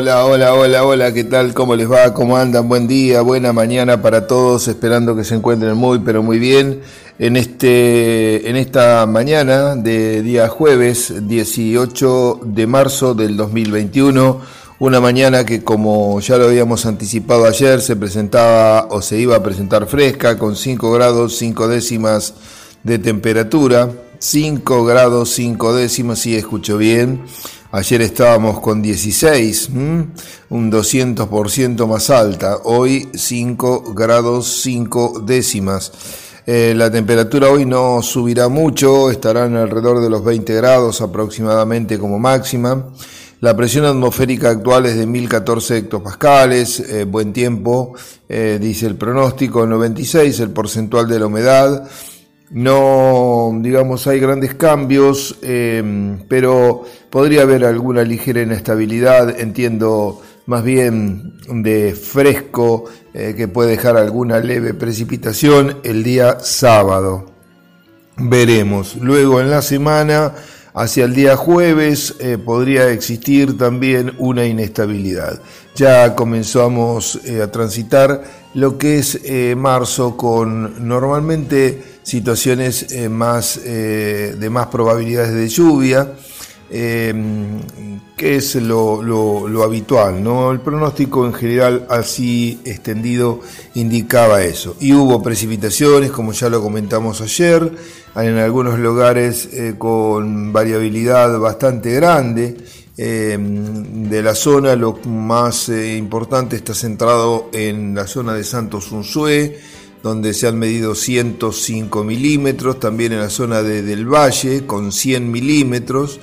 Hola, hola, hola, hola, ¿qué tal? ¿Cómo les va? ¿Cómo andan? Buen día, buena mañana para todos, esperando que se encuentren muy, pero muy bien en, este, en esta mañana de día jueves 18 de marzo del 2021. Una mañana que como ya lo habíamos anticipado ayer, se presentaba o se iba a presentar fresca con 5 grados 5 décimas de temperatura. 5 grados 5 décimas, si escucho bien. Ayer estábamos con 16, un 200% más alta. Hoy 5 grados 5 décimas. Eh, la temperatura hoy no subirá mucho, estarán alrededor de los 20 grados aproximadamente como máxima. La presión atmosférica actual es de 1014 hectopascales, eh, buen tiempo, eh, dice el pronóstico, 96 el porcentual de la humedad. No, digamos, hay grandes cambios, pero podría haber alguna ligera inestabilidad, entiendo más bien de fresco eh, que puede dejar alguna leve precipitación el día sábado. Veremos. Luego en la semana, hacia el día jueves, eh, podría existir también una inestabilidad. Ya comenzamos eh, a transitar lo que es marzo con normalmente situaciones más, de más probabilidades de lluvia eh, que es lo, lo, habitual, ¿no? El pronóstico en general así extendido indicaba eso. Y hubo precipitaciones, como ya lo comentamos ayer, en algunos lugares eh, con variabilidad bastante grande. Eh, de la zona, lo más eh, importante está centrado en la zona de Santos Unzué, donde se han medido 105 milímetros, también en la zona de, del Valle con 100 milímetros.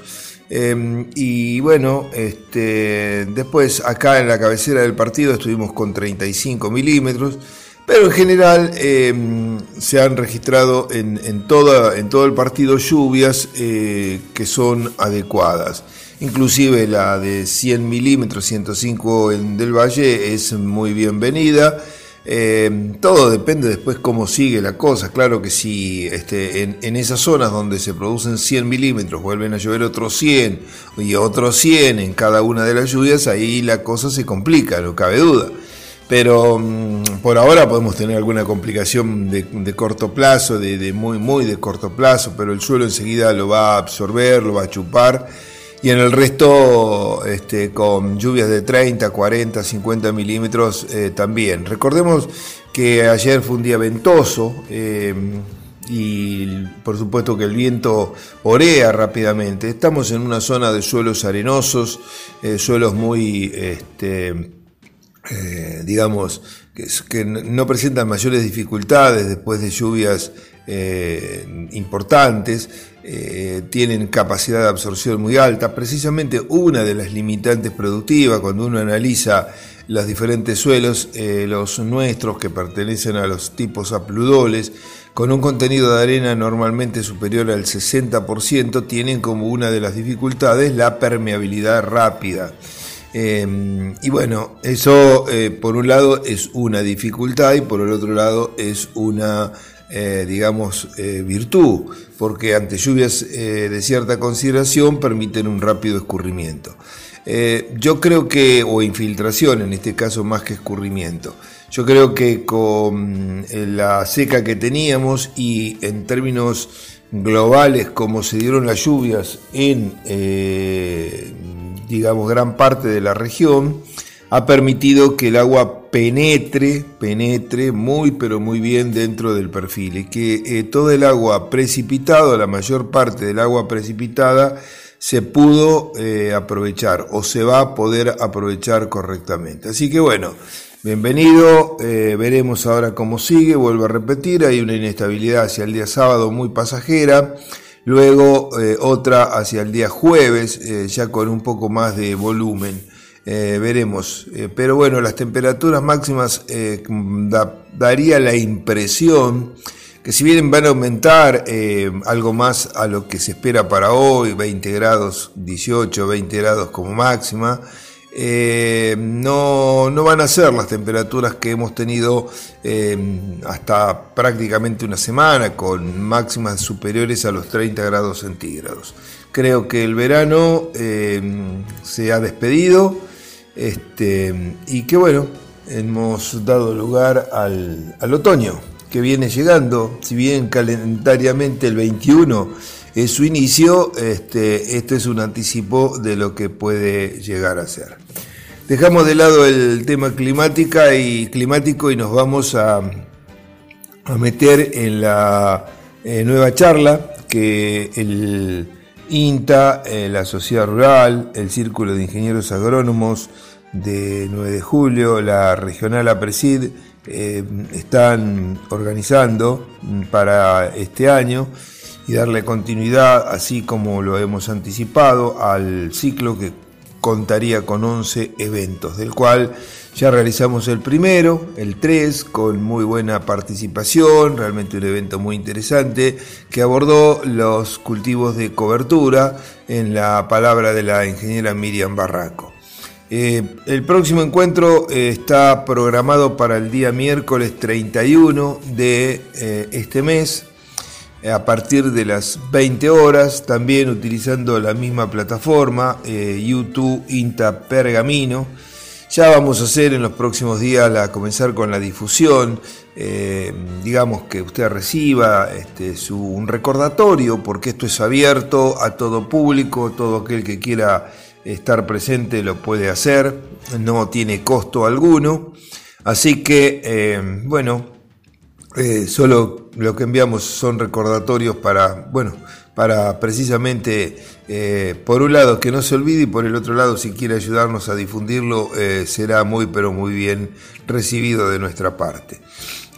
Em, y bueno, este, después acá en la cabecera del partido estuvimos con 35 milímetros, pero en general em, se han registrado en, en, toda, en todo el partido lluvias eh, que son adecuadas. Inclusive la de 100 milímetros, 105 en del Valle es muy bienvenida. Eh, todo depende después cómo sigue la cosa. Claro que si este, en, esas zonas donde se producen 100 milímetros vuelven a llover otros 100 y otros 100 en cada una de las lluvias, ahí la cosa se complica, no cabe duda. Pero mm, por ahora podemos tener alguna complicación de, corto plazo, de, de, muy, muy de corto plazo, pero el suelo enseguida lo va a absorber, lo va a chupar y en el resto este, con lluvias de 30, 40, 50 milímetros eh, también. Recordemos que ayer fue un día ventoso eh, y por supuesto que el viento orea rápidamente. Estamos en una zona de suelos arenosos, eh, suelos muy, este, digamos, que, no presentan mayores dificultades después de lluvias importantes. Eh, tienen capacidad de absorción muy alta. Precisamente una de las limitantes productivas, cuando uno analiza los diferentes suelos, eh, los nuestros que pertenecen a los tipos apludoles, con un contenido de arena normalmente superior al 60%, tienen como una de las dificultades la permeabilidad rápida. Eh, y bueno, eso por un lado es una dificultad y por el otro lado es una eh, digamos, eh, virtud, porque ante lluvias eh, de cierta consideración permiten un rápido escurrimiento. yo creo que, o infiltración en este caso más que escurrimiento, yo creo que con la seca que teníamos y en términos globales como se dieron las lluvias en, digamos, gran parte de la región, ha permitido que el agua penetre, penetre muy pero muy bien dentro del perfil y que eh, todo el agua precipitada, la mayor parte del agua precipitada, se pudo eh, aprovechar o se va a poder aprovechar correctamente. Así que bueno, bienvenido, eh, veremos ahora cómo sigue, vuelvo a repetir, hay una inestabilidad hacia el día sábado muy pasajera, luego otra hacia el día jueves, ya con un poco más de volumen. Eh, veremos. Eh, pero bueno, las temperaturas máximas eh, daría la impresión que si bien van a aumentar algo más a lo que se espera para hoy, 20 grados, 18, 20 grados como máxima, no, no, van a ser las temperaturas que hemos tenido hasta prácticamente una semana, con máximas superiores a los 30 grados centígrados. Creo que el verano se ha despedido Este, y que bueno, hemos dado lugar al, otoño que viene llegando, si bien calendariamente el 21 es su inicio, este, este es un anticipo de lo que puede llegar a ser. Dejamos de lado el tema climática y climático y nos vamos a, a meter en la eh, nueva charla que el INTA, eh, la Sociedad Rural, el Círculo de Ingenieros Agrónomos de 9 de julio, la Regional APRESID, eh, están organizando para este año y darle continuidad, así como lo hemos anticipado, al ciclo que contaría con 11 eventos, del cual ya realizamos el primero, el 3, con muy buena participación, realmente un evento muy interesante, que abordó los cultivos de cobertura en la palabra de la ingeniera Miriam Barraco. Eh, el próximo encuentro eh, está programado para el día miércoles 31 de eh, este mes, a partir de las 20 horas, también utilizando la misma plataforma, YouTube Inta Pergamino. Ya vamos a hacer en los próximos días, a comenzar con la difusión, digamos que usted reciba este, su, un recordatorio, porque esto es abierto a todo público, todo aquel que quiera estar presente lo puede hacer, no tiene costo alguno. Así que, eh, bueno, eh, solo lo que enviamos son recordatorios para, bueno, para precisamente, eh, por un lado, que no se olvide y por el otro lado, si quiere ayudarnos a difundirlo, será muy, pero muy bien recibido de nuestra parte.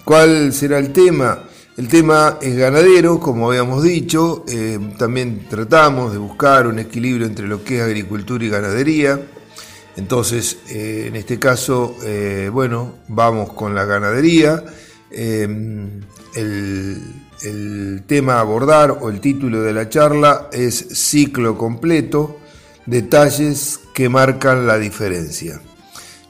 ¿Cuál será el tema? El tema es ganadero, como habíamos dicho, eh, también tratamos de buscar un equilibrio entre lo que es agricultura y ganadería. Entonces, eh, en este caso, eh, bueno, vamos con la ganadería. El, el, tema a abordar o el título de la charla es Ciclo completo, detalles que marcan la diferencia.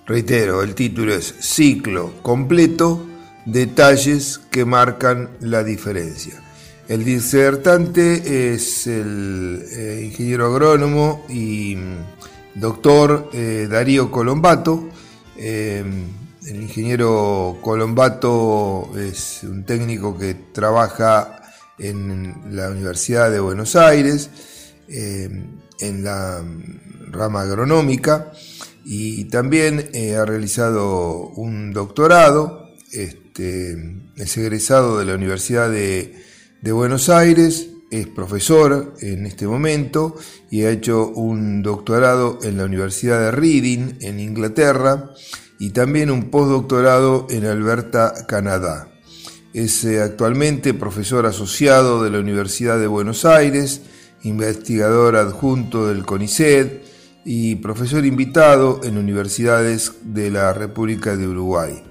Reitero, el título es Ciclo completo, detalles que marcan la diferencia. El disertante es el eh, ingeniero agrónomo y mm, doctor eh, Darío Colombato. Eh, el ingeniero Colombato es un técnico que trabaja en la Universidad de Buenos Aires, en la rama agronómica, y también ha realizado un doctorado. Este, es egresado de la Universidad de, Buenos Aires, es profesor en este momento y ha hecho un doctorado en la Universidad de Reading en Inglaterra y también un postdoctorado en Alberta, Canadá. Es eh, actualmente profesor asociado de la Universidad de Buenos Aires, investigador adjunto del CONICET y profesor invitado en universidades de la República de Uruguay.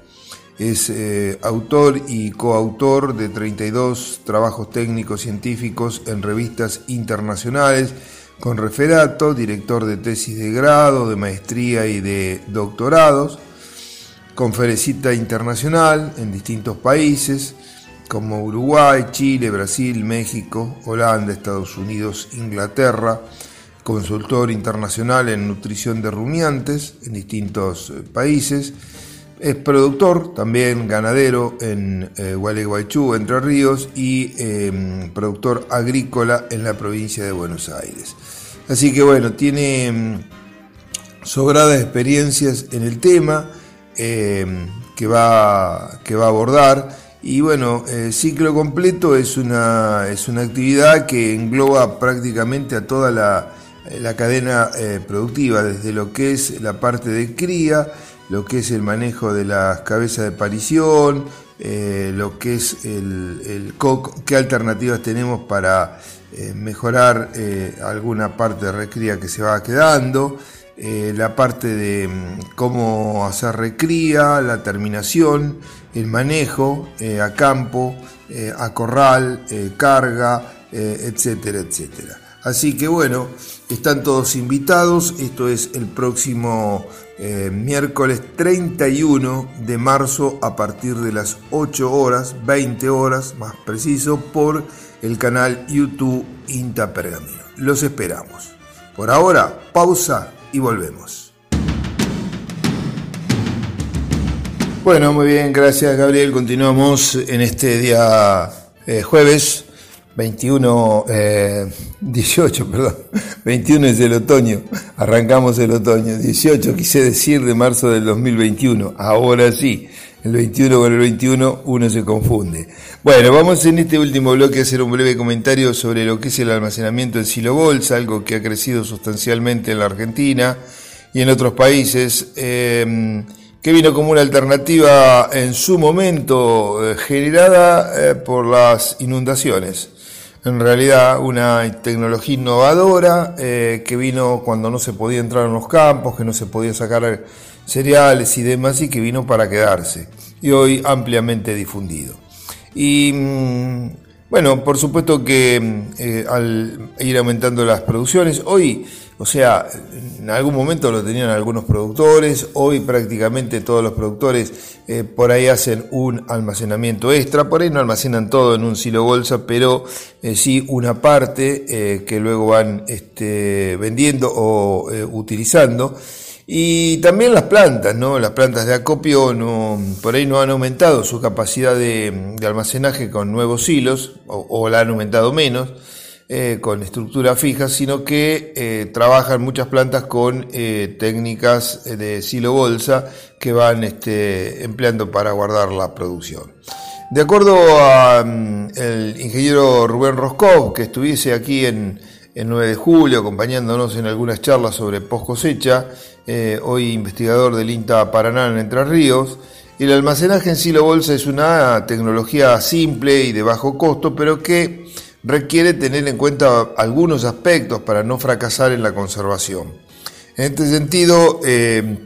Es eh, autor y coautor de 32 trabajos técnicos científicos en revistas internacionales con referato, director de tesis de grado, de maestría y de doctorados, conferencita internacional en distintos países como Uruguay, Chile, Brasil, México, Holanda, Estados Unidos, Inglaterra, consultor internacional en nutrición de rumiantes en distintos eh, países, es productor, también ganadero en eh, Gualeguaychú, Entre Ríos, y em, productor agrícola en la provincia de Buenos Aires. Así que bueno, tiene em, sobradas experiencias en el tema em, que, va, que va a abordar. Y bueno, el ciclo completo es una, es una actividad que engloba prácticamente a toda la, la cadena eh, productiva, desde lo que es la parte de cría, lo que es el manejo de las cabezas de parición, eh, lo que es el, COC, qué alternativas tenemos para eh, mejorar alguna parte de recría que se va quedando, la parte de mm, cómo hacer recría, la terminación, el manejo a campo, a corral, carga, etcétera, etcétera. Así que bueno, están todos invitados, esto es el próximo eh, miércoles 31 de marzo a partir de las 8 horas, 20 horas más preciso, por el canal YouTube Inta Pergamino. Los esperamos. Por ahora, pausa y volvemos. Bueno, muy bien, gracias Gabriel. Continuamos en este día eh, jueves 21, 18, eh, perdón, 21 es el otoño, arrancamos el otoño, 18 quise decir de marzo del 2021, ahora sí, el 21 con el 21 uno se confunde. Bueno, vamos en este último bloque a hacer un breve comentario sobre lo que es el almacenamiento en silo bolsa, algo que ha crecido sustancialmente en la Argentina y en otros países. Eh, que vino como una alternativa en su momento eh, generada por las inundaciones en realidad una tecnología innovadora eh, que vino cuando no se podía entrar en los campos, que no se podía sacar cereales y demás, y que vino para quedarse, y hoy ampliamente difundido. Y mm, bueno, por supuesto que eh, al ir aumentando las producciones, hoy o sea, en algún momento lo tenían algunos productores, hoy prácticamente todos los productores eh, por ahí hacen un almacenamiento extra, por ahí no almacenan todo en un silo bolsa, pero eh, sí una parte que luego van este, vendiendo o utilizando. Y también las plantas, ¿no? Las plantas de acopio no, por ahí no han aumentado su capacidad de, almacenaje con nuevos silos, o, o la han aumentado menos. Eh, con estructura fija, sino que eh, trabajan muchas plantas con eh, técnicas de silo bolsa que van este, empleando para guardar la producción. De acuerdo al mm, ingeniero Rubén Roscov, que estuviese aquí en, el 9 de julio acompañándonos en algunas charlas sobre post cosecha, hoy investigador del INTA Paraná en Entre Ríos, el almacenaje en silo bolsa es una tecnología simple y de bajo costo, pero que requiere tener en cuenta algunos aspectos para no fracasar en la conservación. En este sentido, eh,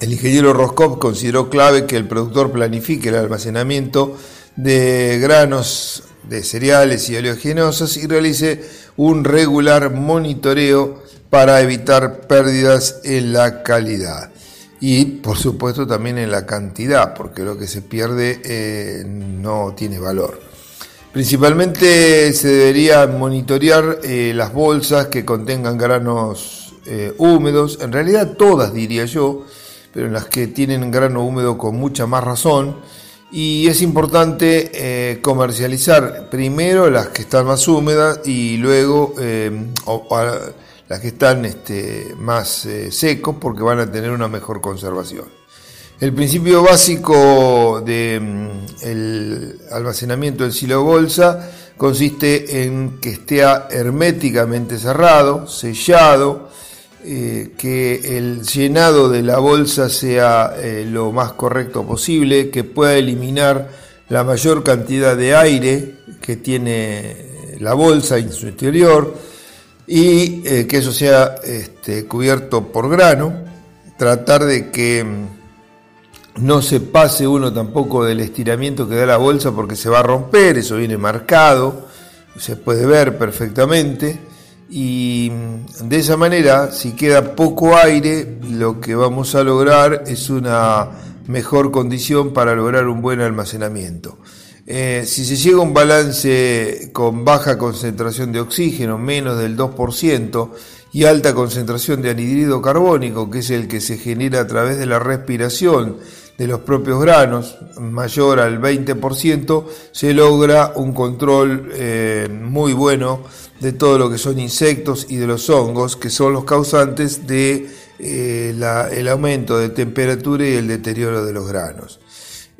el ingeniero Roscoff consideró clave que el productor planifique el almacenamiento de granos de cereales y oleaginosos y realice un regular monitoreo para evitar pérdidas en la calidad y por supuesto también en la cantidad, porque lo que se pierde eh, no tiene valor. Principalmente se debería monitorear eh, las bolsas que contengan granos eh, húmedos, en realidad todas diría yo, pero en las que tienen grano húmedo con mucha más razón. Y es importante comercializar primero las que están más húmedas y luego las que están este, más secos porque van a tener una mejor conservación. El principio básico del mm, almacenamiento del silo bolsa consiste en que esté herméticamente cerrado, sellado, eh, que el llenado de la bolsa sea eh, lo más correcto posible, que pueda eliminar la mayor cantidad de aire que tiene la bolsa en su interior y eh, que eso sea este, cubierto por grano, tratar de que mm, no se pase uno tampoco del estiramiento que da la bolsa porque se va a romper, eso viene marcado, se puede ver perfectamente. Y de esa manera, si queda poco aire, lo que vamos a lograr es una mejor condición para lograr un buen almacenamiento. Eh, si se llega a un balance con baja concentración de oxígeno, menos del 2%, y alta concentración de anhidrido carbónico, que es el que se genera a través de la respiración, de los propios granos, mayor al 20%, se logra un control eh, muy bueno de todo lo que son insectos y de los hongos, que son los causantes de eh, aumento de temperatura y el deterioro de los granos.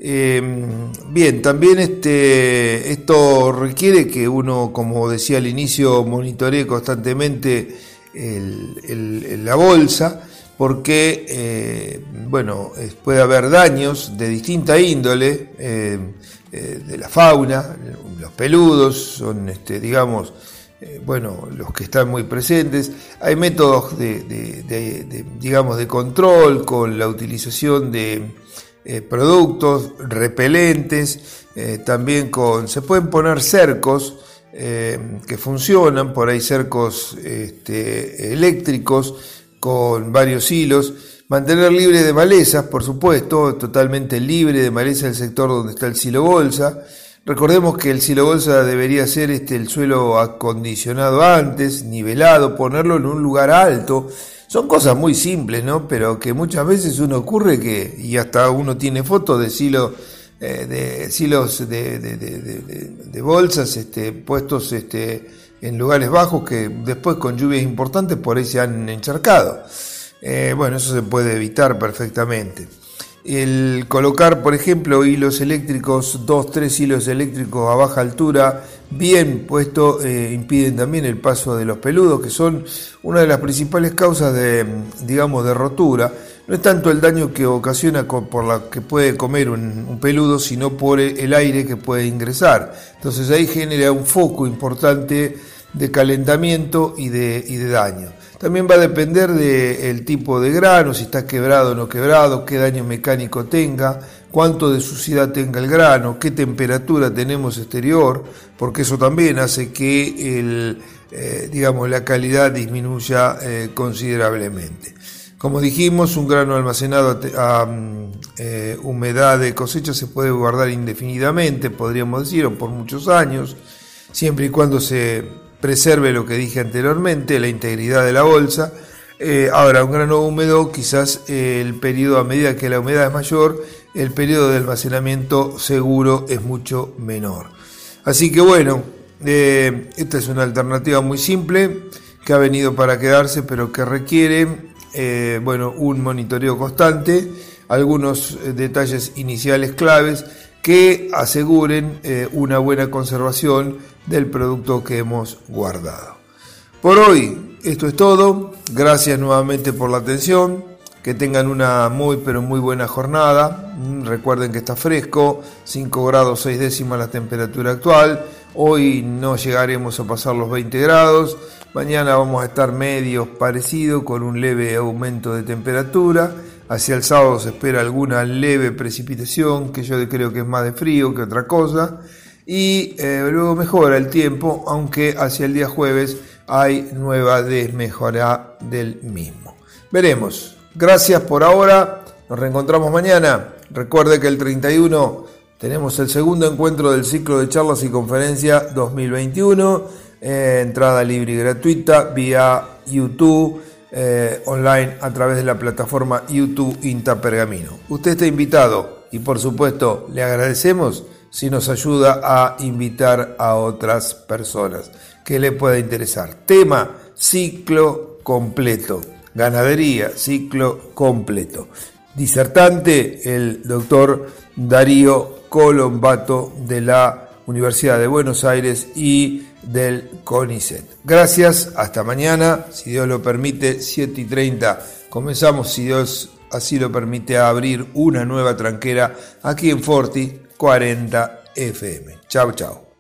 Em, bien, también este, esto requiere que uno, como decía al inicio, monitoree constantemente la bolsa, porque eh, bueno, puede haber daños de distinta índole eh, eh, de la fauna, los peludos son, este, digamos, bueno, los que están muy presentes. Hay métodos de, digamos, de control con la utilización de productos repelentes, también con, se pueden poner cercos, que funcionan, por ahí cercos este, eléctricos con varios hilos, mantener libre de malezas, por supuesto, totalmente libre de maleza el sector donde está el silo bolsa. Recordemos que el silo bolsa debería ser este, el suelo acondicionado antes, nivelado, ponerlo en un lugar alto, Son cosas muy simples, ¿no? Pero que muchas veces uno ocurre que, y hasta uno tiene fotos de silos, eh, de silos de, de, bolsas este, puestos este, en lugares bajos que después con lluvias importantes por ahí se han encharcado. Eh, bueno, eso se puede evitar perfectamente. El colocar, por ejemplo, hilos eléctricos, dos, tres hilos eléctricos a baja altura, bien puesto, eh, impiden también el paso de los peludos, que son una de las principales causas de, digamos, de rotura. No es tanto el daño que ocasiona por la que puede comer un, peludo, sino por el aire que puede ingresar. Entonces ahí genera un foco importante de calentamiento y de, y de daño. También va a depender del tipo de grano, si está quebrado o no quebrado, qué daño mecánico tenga, cuánto de suciedad tenga el grano, qué temperatura tenemos exterior, porque eso también hace que el, eh, digamos, la calidad disminuya eh, considerablemente. Como dijimos, un grano almacenado a, mm, eh, humedad de cosecha se puede guardar indefinidamente, podríamos decir, o por muchos años, siempre y cuando se preserve lo que dije anteriormente, la integridad de la bolsa. Ahora, un grano húmedo, quizás el periodo, a medida que la humedad es mayor, el periodo de almacenamiento seguro es mucho menor. Así que bueno, eh, esta es una alternativa muy simple que ha venido para quedarse, pero que requiere bueno, un monitoreo constante, algunos detalles iniciales claves que aseguren una buena conservación del producto que hemos guardado. Por hoy, esto es todo. Gracias nuevamente por la atención. Que tengan una muy pero muy buena jornada. Mm, recuerden que está fresco, 5 grados 6 décimas la temperatura actual. Hoy no llegaremos a pasar los 20 grados. Mañana vamos a estar medios parecidos con un leve aumento de temperatura. Hacia el sábado se espera alguna leve precipitación, que yo creo que es más de frío que otra cosa y eh, luego mejora el tiempo, aunque hacia el día jueves hay nueva desmejora del mismo. Veremos. Gracias por ahora. Nos reencontramos mañana. Recuerde que el 31 tenemos el segundo encuentro del ciclo de charlas y conferencias 2021. Eh, entrada libre y gratuita vía YouTube. Eh, online a través de la plataforma YouTube Inta Pergamino. Usted está invitado y por supuesto le agradecemos si nos ayuda a invitar a otras personas que le pueda interesar. Tema, ciclo completo. Ganadería, ciclo completo. Disertante, el doctor Darío Colombato de la Universidad de Buenos Aires y del CONICET. Gracias, hasta mañana, si Dios lo permite, 7 y 30. Comenzamos, si Dios así lo permite, a abrir una nueva tranquera aquí en Forti 40 FM. Chao, chao.